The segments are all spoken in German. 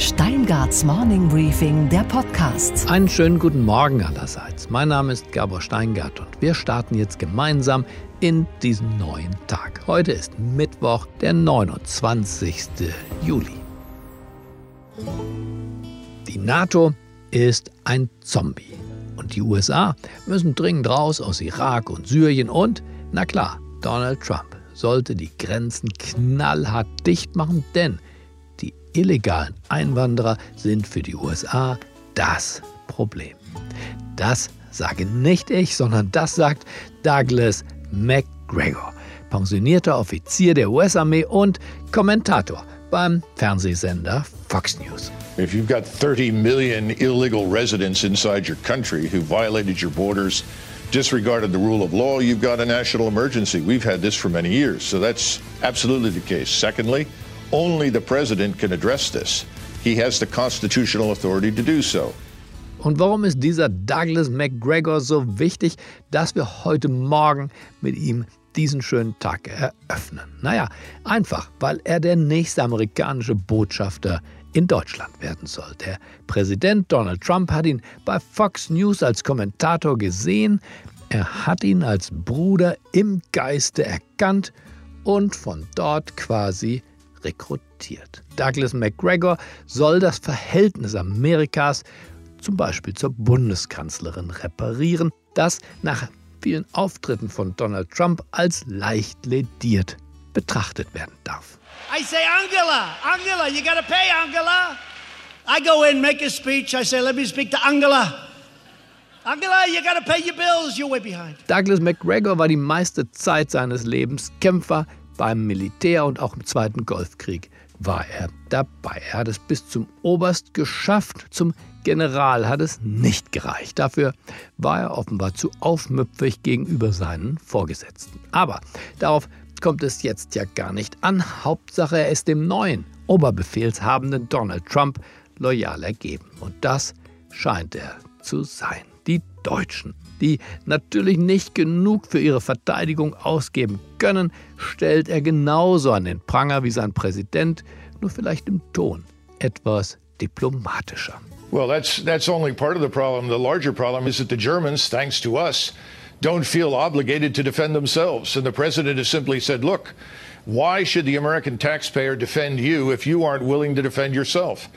Steingarts Morning Briefing, der Podcast. Einen schönen guten Morgen allerseits. Mein Name ist Gabor Steingart und wir starten jetzt gemeinsam in diesen neuen Tag. Heute ist Mittwoch, der 29. Juli. Die NATO ist ein Zombie und die USA müssen dringend raus aus Irak und Syrien und, na klar, Donald Trump sollte die Grenzen knallhart dicht machen, denn illegalen Einwanderer sind für die USA das Problem. Das sage nicht ich, sondern das sagt Douglas McGregor, pensionierter Offizier der US-Armee und Kommentator beim Fernsehsender Fox News. If you've got 30 million illegal residents inside your country who violated your borders, disregarded the rule of law, you've got a national emergency. We've had this for many years, so that's absolutely the case. Secondly, only the president can address this. He has the constitutional authority to do so. Und warum ist dieser Douglas McGregor so wichtig, dass wir heute Morgen mit ihm diesen schönen Tag eröffnen? Naja, einfach, weil er der nächste amerikanische Botschafter in Deutschland werden soll. Der Präsident Donald Trump hat ihn bei Fox News als Kommentator gesehen. Er hat ihn als Bruder im Geiste erkannt und von dort quasi rekrutiert. Douglas McGregor soll das Verhältnis Amerikas zum Beispiel zur Bundeskanzlerin reparieren, das nach vielen Auftritten von Donald Trump als leicht lediert betrachtet werden darf. I say, Angela, Angela, you gotta pay, Angela. I go in, make a speech. I say, let me speak to Angela. Angela, you gotta pay your bills. You're way behind. Douglas McGregor war die meiste Zeit seines Lebens Kämpfer beim Militär und auch im Zweiten Golfkrieg war er dabei. Er hat es bis zum Oberst geschafft, zum General hat es nicht gereicht. Dafür war er offenbar zu aufmüpfig gegenüber seinen Vorgesetzten. Aber darauf kommt es jetzt ja gar nicht an. Hauptsache, er ist dem neuen Oberbefehlshabenden Donald Trump loyal ergeben. Und das scheint er zu sein. Die Deutschen, die natürlich nicht genug für ihre Verteidigung ausgeben können, stellt er genauso an den Pranger wie sein Präsident, nur vielleicht im Ton etwas diplomatischer. Well, that's that's only part of the problem. The larger problem is that the Germans, thanks to us, don't feel obligated to defend themselves. And the president has simply said, look, why should the American taxpayer defend you if you aren't willing to defend yourself?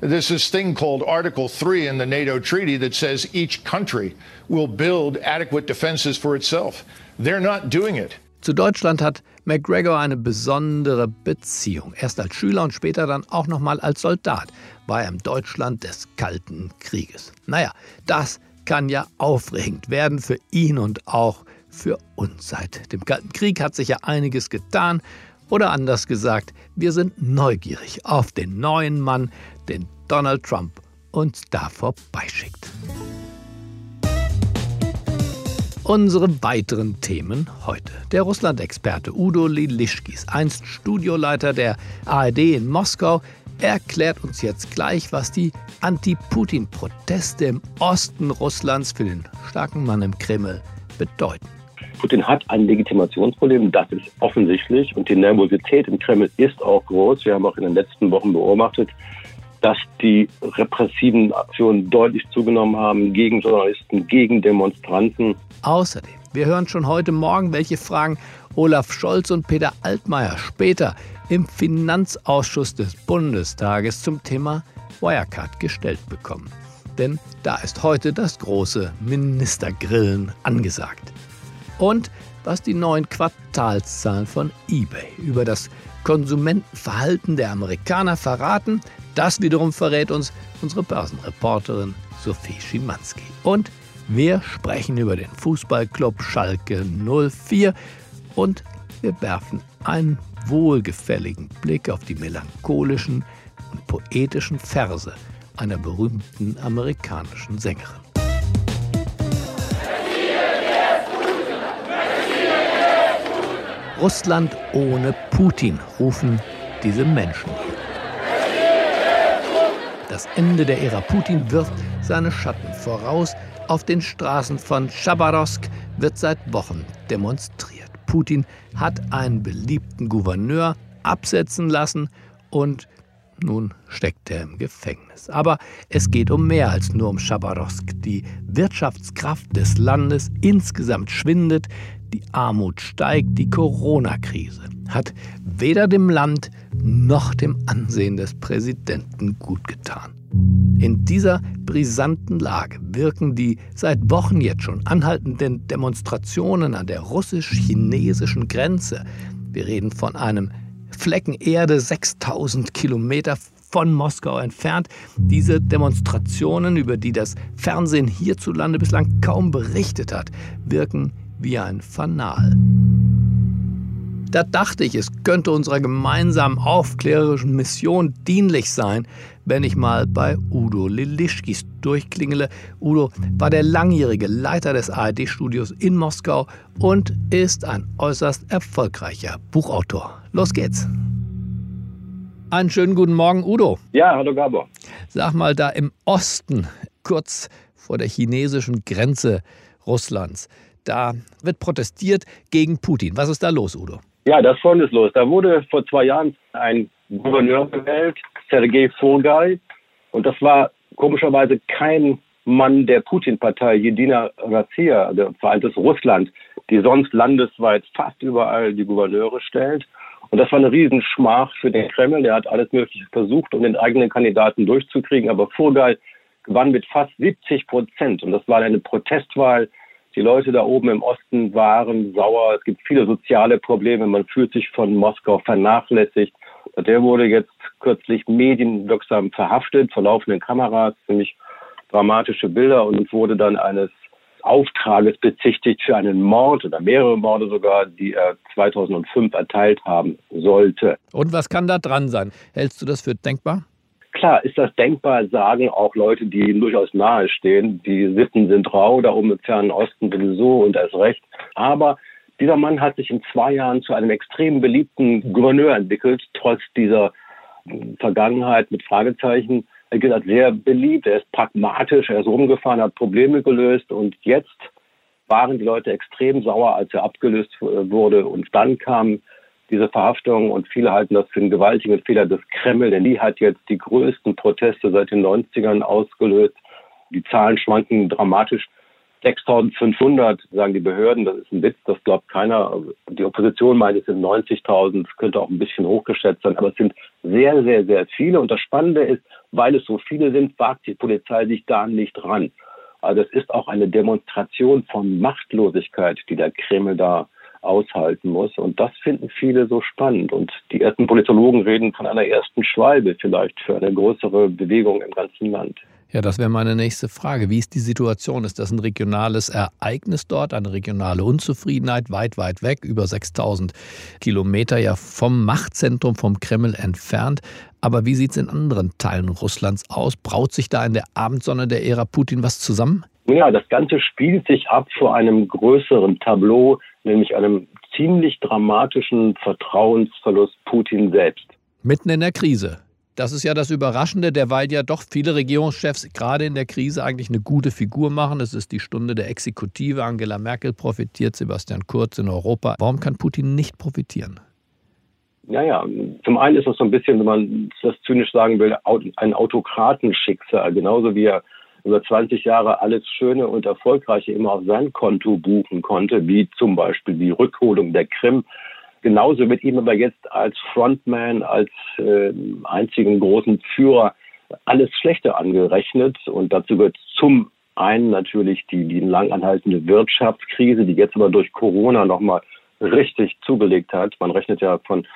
There's this thing called Article 3 in the NATO treaty that says each country will build adequate defenses for itself. They're not doing it. Zu Deutschland hat McGregor eine besondere Beziehung. Erst als Schüler und später dann auch nochmal als Soldat war er im Deutschland des Kalten Krieges. Naja, das kann ja aufregend werden für ihn und auch für uns. Seit dem Kalten Krieg hat sich ja einiges getan. Oder anders gesagt, wir sind neugierig auf den neuen Mann, den Donald Trump uns da vorbeischickt. Unsere weiteren Themen heute. Der Russland-Experte Udo Lilischkis, einst Studioleiter der ARD in Moskau, erklärt uns jetzt gleich, was die Anti-Putin-Proteste im Osten Russlands für den starken Mann im Kreml bedeuten. Putin hat ein Legitimationsproblem, das ist offensichtlich. Und die Nervosität im Kreml ist auch groß. Wir haben auch in den letzten Wochen beobachtet, dass die repressiven Aktionen deutlich zugenommen haben gegen Journalisten, gegen Demonstranten. Außerdem, wir hören schon heute Morgen, welche Fragen Olaf Scholz und Peter Altmaier später im Finanzausschuss des Bundestages zum Thema Wirecard gestellt bekommen. Denn da ist heute das große Ministergrillen angesagt. Und was die neuen Quartalszahlen von eBay über das Konsumentenverhalten der Amerikaner verraten, das wiederum verrät uns unsere Börsenreporterin Sophie Schimanski. Und wir sprechen über den Fußballclub Schalke 04 und wir werfen einen wohlgefälligen Blick auf die melancholischen und poetischen Verse einer berühmten amerikanischen Sängerin. Russland ohne Putin rufen diese Menschen. Das Ende der Ära Putin wirft seine Schatten voraus. Auf den Straßen von Chabarovsk wird seit Wochen demonstriert. Putin hat einen beliebten Gouverneur absetzen lassen und Nun steckt er im Gefängnis. Aber es geht um mehr als nur um Chabarovsk. Die Wirtschaftskraft des Landes insgesamt schwindet, die Armut steigt, die Corona-Krise hat weder dem Land noch dem Ansehen des Präsidenten gut getan. In dieser brisanten Lage wirken die seit Wochen jetzt schon anhaltenden Demonstrationen an der russisch-chinesischen Grenze. Wir reden von einem Flecken Erde 6000 Kilometer von Moskau entfernt. Diese Demonstrationen, über die das Fernsehen hierzulande bislang kaum berichtet hat, wirken wie ein Fanal. Da dachte ich, es könnte unserer gemeinsamen aufklärerischen Mission dienlich sein, wenn ich mal bei Udo Lilischkis durchklingele. Udo war der langjährige Leiter des ARD-Studios in Moskau und ist ein äußerst erfolgreicher Buchautor. Los geht's. Einen schönen guten Morgen, Udo. Ja, hallo Gabor. Sag mal, da im Osten, kurz vor der chinesischen Grenze Russlands, da wird protestiert gegen Putin. Was ist da los, Udo? Ja, das Folgende ist los. Da wurde vor zwei Jahren ein Gouverneur gewählt, Sergei Furgay. Und das war komischerweise kein Mann der Putin-Partei, Jedina Razia, also Vereintes Russland, die sonst landesweit fast überall die Gouverneure stellt. Und das war eine Riesenschmach für den Kreml. Der hat alles Mögliche versucht, um den eigenen Kandidaten durchzukriegen. Aber Furgay gewann mit fast 70 Prozent. Und das war eine Protestwahl die Leute da oben im Osten waren sauer. Es gibt viele soziale Probleme. Man fühlt sich von Moskau vernachlässigt. Der wurde jetzt kürzlich medienwirksam verhaftet vor laufenden Kameras. Ziemlich dramatische Bilder und wurde dann eines Auftrages bezichtigt für einen Mord oder mehrere Morde sogar, die er 2005 erteilt haben sollte. Und was kann da dran sein? Hältst du das für denkbar? Klar ist das denkbar, sagen auch Leute, die ihm durchaus nahe stehen. Die Sitten sind rau, da oben im fernen Osten sowieso und erst recht. Aber dieser Mann hat sich in zwei Jahren zu einem extrem beliebten Gouverneur entwickelt, trotz dieser Vergangenheit mit Fragezeichen. Er gilt sehr beliebt, er ist pragmatisch, er ist rumgefahren, hat Probleme gelöst und jetzt waren die Leute extrem sauer, als er abgelöst wurde. Und dann kam diese Verhaftung und viele halten das für einen gewaltigen Fehler des Kreml, denn die hat jetzt die größten Proteste seit den 90ern ausgelöst. Die Zahlen schwanken dramatisch. 6500 sagen die Behörden, das ist ein Witz, das glaubt keiner. Die Opposition meint, es sind 90.000, es könnte auch ein bisschen hochgeschätzt sein, aber es sind sehr, sehr, sehr viele. Und das Spannende ist, weil es so viele sind, wagt die Polizei sich da nicht ran. Also es ist auch eine Demonstration von Machtlosigkeit, die der Kreml da aushalten muss. Und das finden viele so spannend. Und die ersten Politologen reden von einer ersten Schwalbe vielleicht für eine größere Bewegung im ganzen Land. Ja, das wäre meine nächste Frage. Wie ist die Situation? Ist das ein regionales Ereignis dort, eine regionale Unzufriedenheit weit, weit weg, über 6000 Kilometer ja vom Machtzentrum, vom Kreml entfernt? Aber wie sieht es in anderen Teilen Russlands aus? Braut sich da in der Abendsonne der Ära Putin was zusammen? Ja, das Ganze spielt sich ab vor einem größeren Tableau, nämlich einem ziemlich dramatischen Vertrauensverlust Putin selbst. Mitten in der Krise. Das ist ja das Überraschende, derweil ja doch viele Regierungschefs gerade in der Krise eigentlich eine gute Figur machen. Es ist die Stunde der Exekutive. Angela Merkel profitiert, Sebastian Kurz in Europa. Warum kann Putin nicht profitieren? Naja, zum einen ist das so ein bisschen, wenn man das zynisch sagen will, ein Autokratenschicksal. Genauso wie er über 20 Jahre alles Schöne und Erfolgreiche immer auf sein Konto buchen konnte, wie zum Beispiel die Rückholung der Krim. Genauso wird ihm aber jetzt als Frontman, als äh, einzigen großen Führer alles Schlechte angerechnet. Und dazu gehört zum einen natürlich die, die lang anhaltende Wirtschaftskrise, die jetzt aber durch Corona nochmal richtig zugelegt hat. Man rechnet ja von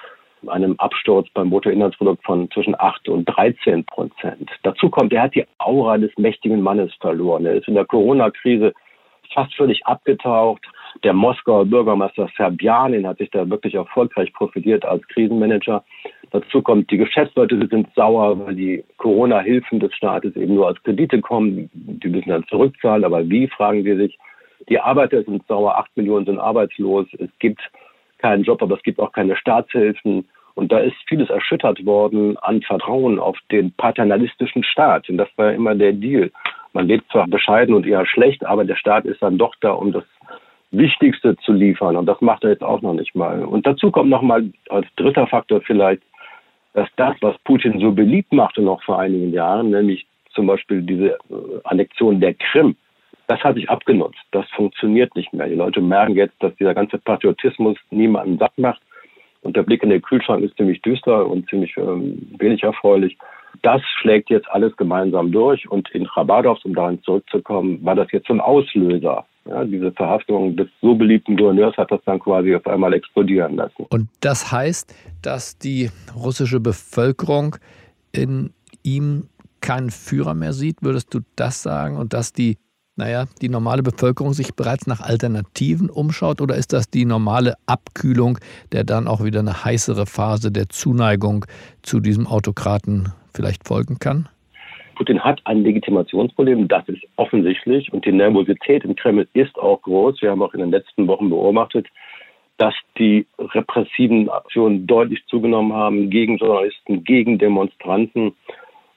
einem Absturz beim Bruttoinlandsprodukt von zwischen 8 und 13 Prozent. Dazu kommt, er hat die Aura des mächtigen Mannes verloren. Er ist in der Corona-Krise fast völlig abgetaucht. Der Moskauer Bürgermeister Serbjanin hat sich da wirklich erfolgreich profitiert als Krisenmanager. Dazu kommt, die Geschäftsleute sind sauer, weil die Corona-Hilfen des Staates eben nur als Kredite kommen. Die müssen dann zurückzahlen. Aber wie, fragen sie sich. Die Arbeiter sind sauer. Acht Millionen sind arbeitslos. Es gibt keinen Job, aber es gibt auch keine Staatshilfen. Und da ist vieles erschüttert worden an Vertrauen auf den paternalistischen Staat. Und das war ja immer der Deal. Man lebt zwar bescheiden und eher schlecht, aber der Staat ist dann doch da, um das Wichtigste zu liefern. Und das macht er jetzt auch noch nicht mal. Und dazu kommt noch mal als dritter Faktor vielleicht dass das, was Putin so beliebt machte noch vor einigen Jahren, nämlich zum Beispiel diese äh, Annexion der Krim, das hat sich abgenutzt. Das funktioniert nicht mehr. Die Leute merken jetzt, dass dieser ganze Patriotismus niemanden satt macht. Und der Blick in den Kühlschrank ist ziemlich düster und ziemlich ähm, wenig erfreulich. Das schlägt jetzt alles gemeinsam durch. Und in Chabadovs, um dahin zurückzukommen, war das jetzt so ein Auslöser. Ja, diese Verhaftung des so beliebten Gouverneurs hat das dann quasi auf einmal explodieren lassen. Und das heißt, dass die russische Bevölkerung in ihm keinen Führer mehr sieht, würdest du das sagen? Und dass die naja, die normale Bevölkerung sich bereits nach Alternativen umschaut oder ist das die normale Abkühlung, der dann auch wieder eine heißere Phase der Zuneigung zu diesem Autokraten vielleicht folgen kann? Putin hat ein Legitimationsproblem, das ist offensichtlich und die Nervosität im Kreml ist auch groß. Wir haben auch in den letzten Wochen beobachtet, dass die repressiven Aktionen deutlich zugenommen haben gegen Journalisten, gegen Demonstranten.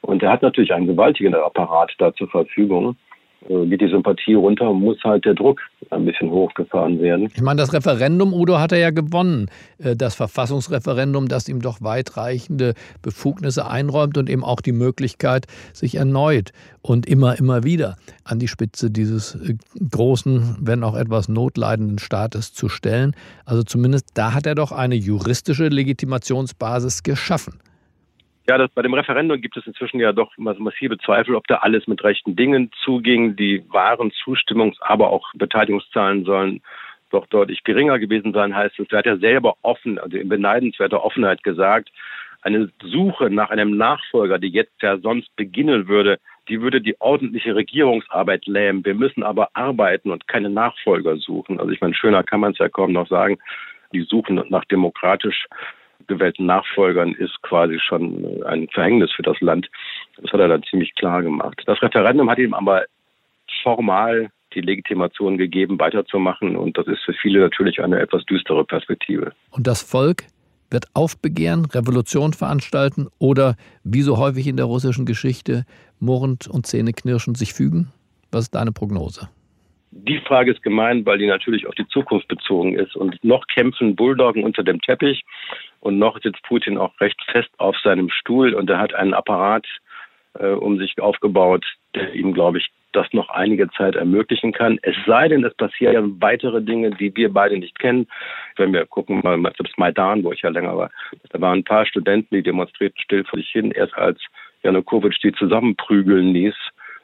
Und er hat natürlich einen gewaltigen Apparat da zur Verfügung. Äh, geht die Sympathie runter, muss halt der Druck ein bisschen hochgefahren werden. Ich meine, das Referendum, Udo, hat er ja gewonnen. Äh, das Verfassungsreferendum, das ihm doch weitreichende Befugnisse einräumt und eben auch die Möglichkeit, sich erneut und immer, immer wieder an die Spitze dieses äh, großen, wenn auch etwas notleidenden Staates zu stellen. Also zumindest da hat er doch eine juristische Legitimationsbasis geschaffen. Ja, das, bei dem Referendum gibt es inzwischen ja doch massive Zweifel, ob da alles mit rechten Dingen zuging. Die wahren Zustimmungs-, aber auch Beteiligungszahlen sollen doch deutlich geringer gewesen sein, heißt es. Er hat ja selber offen, also in beneidenswerter Offenheit gesagt, eine Suche nach einem Nachfolger, die jetzt ja sonst beginnen würde, die würde die ordentliche Regierungsarbeit lähmen. Wir müssen aber arbeiten und keine Nachfolger suchen. Also ich meine, schöner kann man es ja kaum noch sagen. Die suchen nach demokratisch gewählten Nachfolgern ist quasi schon ein Verhängnis für das Land. Das hat er dann ziemlich klar gemacht. Das Referendum hat ihm aber formal die Legitimation gegeben, weiterzumachen. Und das ist für viele natürlich eine etwas düstere Perspektive. Und das Volk wird aufbegehren, Revolution veranstalten oder, wie so häufig in der russischen Geschichte, murrend und zähneknirschend sich fügen? Was ist deine Prognose? Die Frage ist gemein, weil die natürlich auf die Zukunft bezogen ist. Und noch kämpfen Bulldoggen unter dem Teppich und noch sitzt Putin auch recht fest auf seinem Stuhl und er hat einen Apparat äh, um sich aufgebaut, der ihm, glaube ich, das noch einige Zeit ermöglichen kann. Es sei denn, es passieren weitere Dinge, die wir beide nicht kennen. Wenn wir gucken mal das Maidan, wo ich ja länger war, da waren ein paar Studenten, die demonstrierten still vor sich hin, erst als Janukowitsch die zusammenprügeln ließ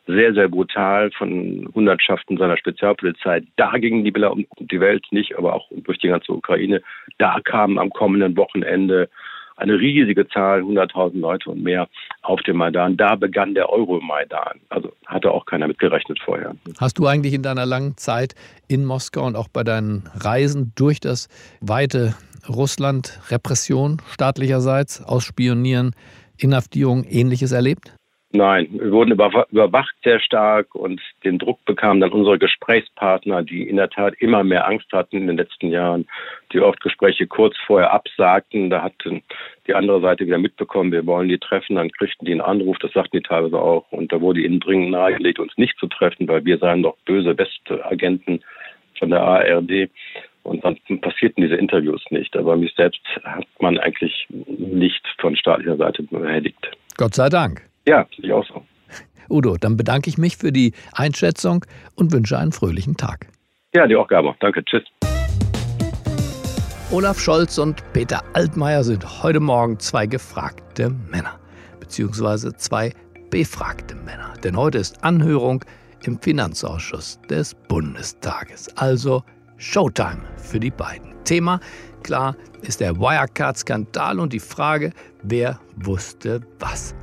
sehr, sehr brutal von Hundertschaften seiner Spezialpolizei. Da gingen die Bilder um die Welt nicht, aber auch durch die ganze Ukraine. Da kamen am kommenden Wochenende eine riesige Zahl, 100.000 Leute und mehr auf dem Maidan. Da begann der Euromaidan. Also hatte auch keiner mitgerechnet vorher. Hast du eigentlich in deiner langen Zeit in Moskau und auch bei deinen Reisen durch das weite Russland Repression staatlicherseits, Ausspionieren, Inhaftierung, ähnliches erlebt? Nein, wir wurden überwacht sehr stark und den Druck bekamen dann unsere Gesprächspartner, die in der Tat immer mehr Angst hatten in den letzten Jahren, die oft Gespräche kurz vorher absagten. Da hat die andere Seite wieder mitbekommen, wir wollen die treffen, dann kriegten die einen Anruf, das sagten die teilweise auch. Und da wurde ihnen dringend nahegelegt, uns nicht zu treffen, weil wir seien doch böse Westagenten von der ARD. Und dann passierten diese Interviews nicht. Aber mich selbst hat man eigentlich nicht von staatlicher Seite behelligt. Gott sei Dank. Ja, sehe ich auch so. Udo, dann bedanke ich mich für die Einschätzung und wünsche einen fröhlichen Tag. Ja, die auch, Gabor. Danke. Tschüss. Olaf Scholz und Peter Altmaier sind heute Morgen zwei gefragte Männer, beziehungsweise zwei befragte Männer. Denn heute ist Anhörung im Finanzausschuss des Bundestages. Also Showtime für die beiden. Thema, klar, ist der Wirecard-Skandal und die Frage, wer wusste was.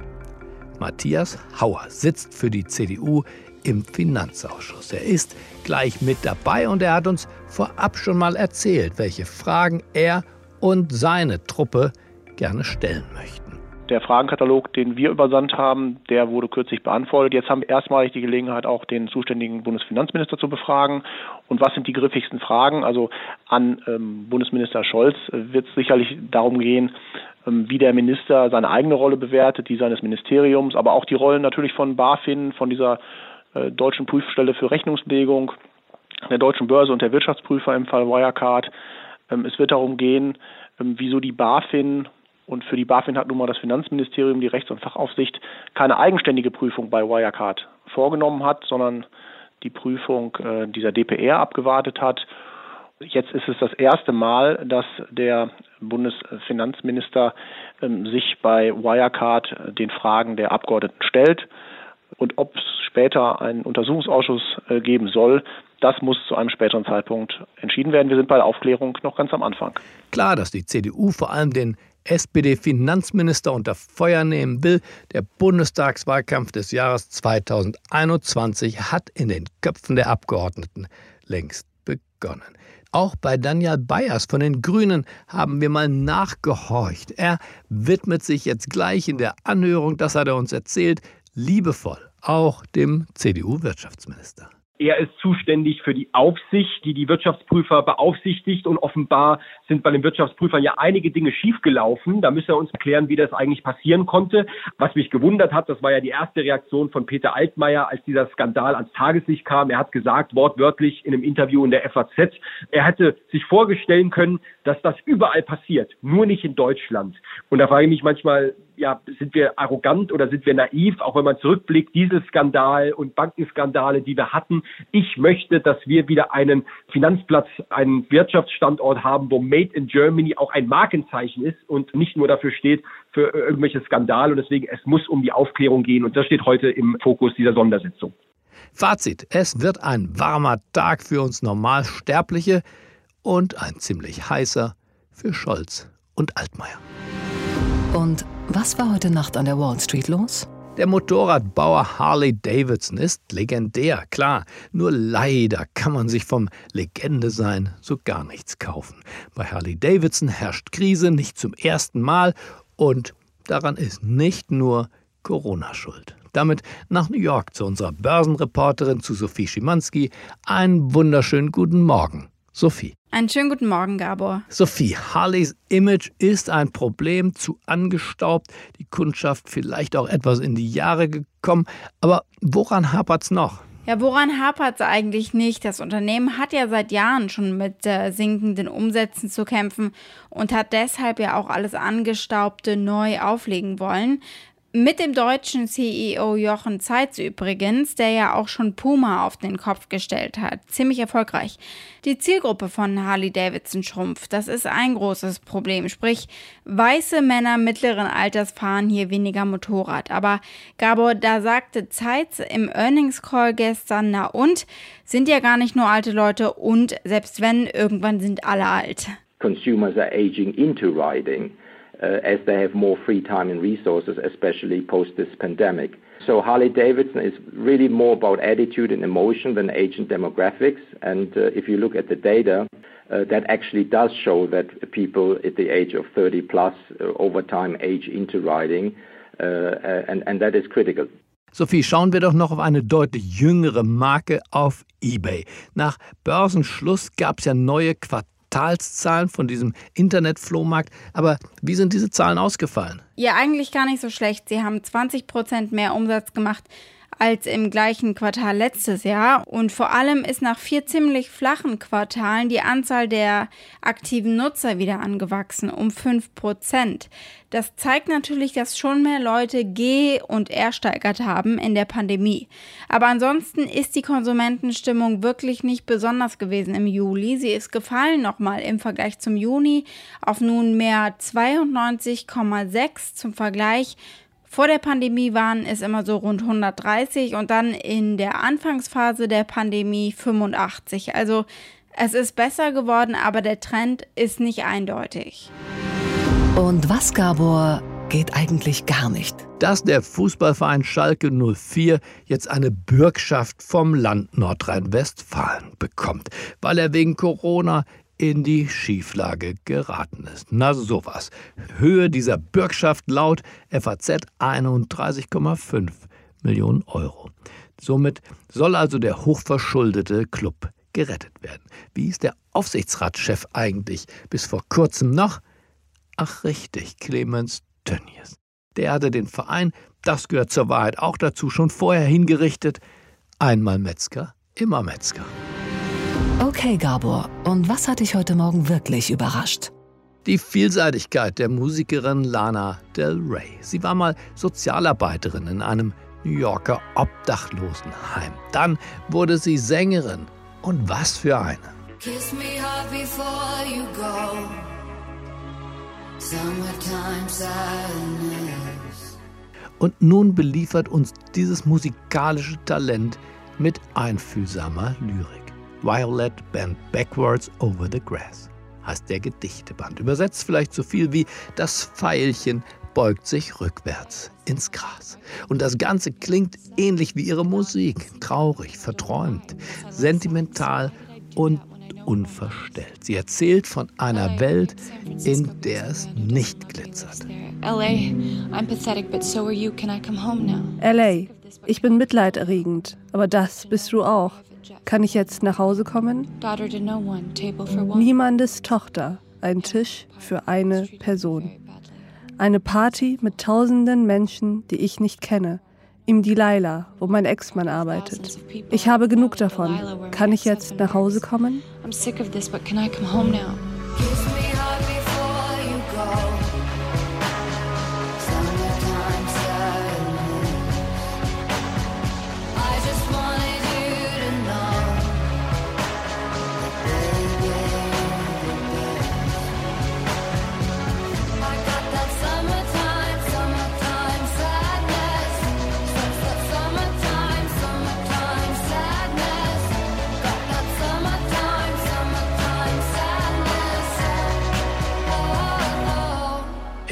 Matthias Hauer sitzt für die CDU im Finanzausschuss. Er ist gleich mit dabei und er hat uns vorab schon mal erzählt, welche Fragen er und seine Truppe gerne stellen möchten. Der Fragenkatalog, den wir übersandt haben, der wurde kürzlich beantwortet. Jetzt haben wir erstmalig die Gelegenheit, auch den zuständigen Bundesfinanzminister zu befragen. Und was sind die griffigsten Fragen? Also an ähm, Bundesminister Scholz wird es sicherlich darum gehen, wie der Minister seine eigene Rolle bewertet, die seines Ministeriums, aber auch die Rollen natürlich von BaFin, von dieser äh, deutschen Prüfstelle für Rechnungslegung, der deutschen Börse und der Wirtschaftsprüfer im Fall Wirecard. Ähm, es wird darum gehen, ähm, wieso die BaFin Und für die BaFin hat nun mal das Finanzministerium, die Rechts- und Fachaufsicht, keine eigenständige Prüfung bei Wirecard vorgenommen hat, sondern die Prüfung äh, dieser DPR abgewartet hat. Jetzt ist es das erste Mal, dass der Bundesfinanzminister ähm, sich bei Wirecard den Fragen der Abgeordneten stellt. Und ob es später einen Untersuchungsausschuss äh, geben soll, das muss zu einem späteren Zeitpunkt entschieden werden. Wir sind bei der Aufklärung noch ganz am Anfang. Klar, dass die CDU vor allem den SPD-Finanzminister unter Feuer nehmen will. Der Bundestagswahlkampf des Jahres 2021 hat in den Köpfen der Abgeordneten längst begonnen. Auch bei Daniel Bayers von den Grünen haben wir mal nachgehorcht. Er widmet sich jetzt gleich in der Anhörung, das hat er uns erzählt, liebevoll auch dem CDU-Wirtschaftsminister. Er ist zuständig für die Aufsicht, die die Wirtschaftsprüfer beaufsichtigt. Und offenbar sind bei den Wirtschaftsprüfern ja einige Dinge schiefgelaufen. Da müsste er uns erklären, wie das eigentlich passieren konnte. Was mich gewundert hat, das war ja die erste Reaktion von Peter Altmaier, als dieser Skandal ans Tageslicht kam. Er hat gesagt, wortwörtlich in einem Interview in der FAZ, er hätte sich vorstellen können, dass das überall passiert, nur nicht in Deutschland. Und da frage ich mich manchmal, ja, sind wir arrogant oder sind wir naiv, auch wenn man zurückblickt, diese Skandal und Bankenskandale, die wir hatten. Ich möchte, dass wir wieder einen Finanzplatz, einen Wirtschaftsstandort haben, wo Made in Germany auch ein Markenzeichen ist und nicht nur dafür steht für irgendwelche Skandale. Und deswegen, es muss um die Aufklärung gehen. Und das steht heute im Fokus dieser Sondersitzung. Fazit, es wird ein warmer Tag für uns Normalsterbliche und ein ziemlich heißer für Scholz und Altmaier. Und was war heute Nacht an der Wall Street los? Der Motorradbauer Harley Davidson ist legendär, klar. Nur leider kann man sich vom Legende sein so gar nichts kaufen. Bei Harley Davidson herrscht Krise nicht zum ersten Mal und daran ist nicht nur Corona schuld. Damit nach New York zu unserer Börsenreporterin, zu Sophie Schimanski. Einen wunderschönen guten Morgen. Sophie. Einen schönen guten Morgen, Gabor. Sophie, Harleys Image ist ein Problem, zu angestaubt, die Kundschaft vielleicht auch etwas in die Jahre gekommen. Aber woran hapert es noch? Ja, woran hapert es eigentlich nicht? Das Unternehmen hat ja seit Jahren schon mit äh, sinkenden Umsätzen zu kämpfen und hat deshalb ja auch alles Angestaubte neu auflegen wollen. Mit dem deutschen CEO Jochen Zeitz übrigens, der ja auch schon Puma auf den Kopf gestellt hat. Ziemlich erfolgreich. Die Zielgruppe von Harley Davidson schrumpft. Das ist ein großes Problem. Sprich, weiße Männer mittleren Alters fahren hier weniger Motorrad. Aber Gabor, da sagte Zeitz im Earnings Call gestern, na und, sind ja gar nicht nur alte Leute und selbst wenn, irgendwann sind alle alt. Consumers are aging into riding. Uh, as they have more free time and resources, especially post this pandemic. So Harley Davidson is really more about attitude and emotion than age and demographics. And uh, if you look at the data, uh, that actually does show that people at the age of 30 plus over time age into riding, and, and that is critical. Sophie, schauen wir doch noch auf eine deutlich jüngere Marke auf eBay. Nach Börsenschluss gab es ja neue Quartale. Quartalszahlen von diesem Internetflohmarkt. Aber wie sind diese Zahlen ausgefallen? Ja, eigentlich gar nicht so schlecht. Sie haben 20 Prozent mehr Umsatz gemacht als im gleichen Quartal letztes Jahr. Und vor allem ist nach vier ziemlich flachen Quartalen die Anzahl der aktiven Nutzer wieder angewachsen, um 5 Prozent. Das zeigt natürlich, dass schon mehr Leute G- und ersteigert haben in der Pandemie. Aber ansonsten ist die Konsumentenstimmung wirklich nicht besonders gewesen im Juli. Sie ist gefallen nochmal im Vergleich zum Juni auf nunmehr 92,6 zum Vergleich vor der Pandemie waren es immer so rund 130 und dann in der Anfangsphase der Pandemie 85. Also es ist besser geworden, aber der Trend ist nicht eindeutig. Und was, Gabor, geht eigentlich gar nicht? Dass der Fußballverein Schalke 04 jetzt eine Bürgschaft vom Land Nordrhein-Westfalen bekommt, weil er wegen Corona in die Schieflage geraten ist. Na sowas. Höhe dieser Bürgschaft laut FAZ 31,5 Millionen Euro. Somit soll also der hochverschuldete Club gerettet werden. Wie ist der Aufsichtsratschef eigentlich bis vor kurzem noch? Ach richtig, Clemens Tönnies. Der hatte den Verein, das gehört zur Wahrheit auch dazu, schon vorher hingerichtet. Einmal Metzger, immer Metzger. Okay, Gabor, und was hat dich heute Morgen wirklich überrascht? Die Vielseitigkeit der Musikerin Lana Del Rey. Sie war mal Sozialarbeiterin in einem New Yorker Obdachlosenheim. Dann wurde sie Sängerin. Und was für eine. Kiss me hard before you go. Summertime sadness. Und nun beliefert uns dieses musikalische Talent mit einfühlsamer Lyrik. Violet Bent Backwards Over the Grass heißt der Gedichteband. Übersetzt vielleicht so viel wie das Pfeilchen beugt sich rückwärts ins Gras. Und das Ganze klingt ähnlich wie ihre Musik. Traurig, verträumt, sentimental und unverstellt. Sie erzählt von einer Welt, in der es nicht glitzert. LA, ich bin mitleiderregend, aber das bist du auch. Kann ich jetzt nach Hause kommen? Niemandes Tochter, ein Tisch für eine Person. Eine Party mit tausenden Menschen, die ich nicht kenne. Im Delilah, wo mein Ex-Mann arbeitet. Ich habe genug davon. Kann ich jetzt nach Hause kommen? I'm sick of this, but can I come home now?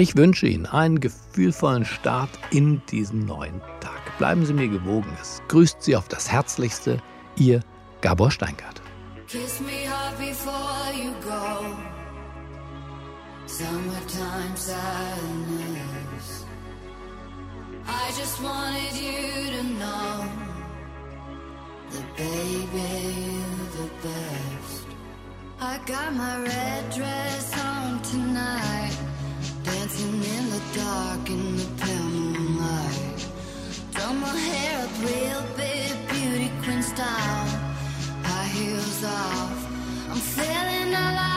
Ich wünsche Ihnen einen gefühlvollen Start in diesen neuen Tag. Bleiben Sie mir gewogen. Es grüßt Sie auf das Herzlichste, Ihr Gabor Steingart. Kiss me hard before you go. Summertime sadness. I just wanted you to know that baby you're the best. I got my red dress on tonight. Dancing in the dark in the pale moonlight. Done my hair up real big, beauty queen style. High heels off, I'm feeling alive.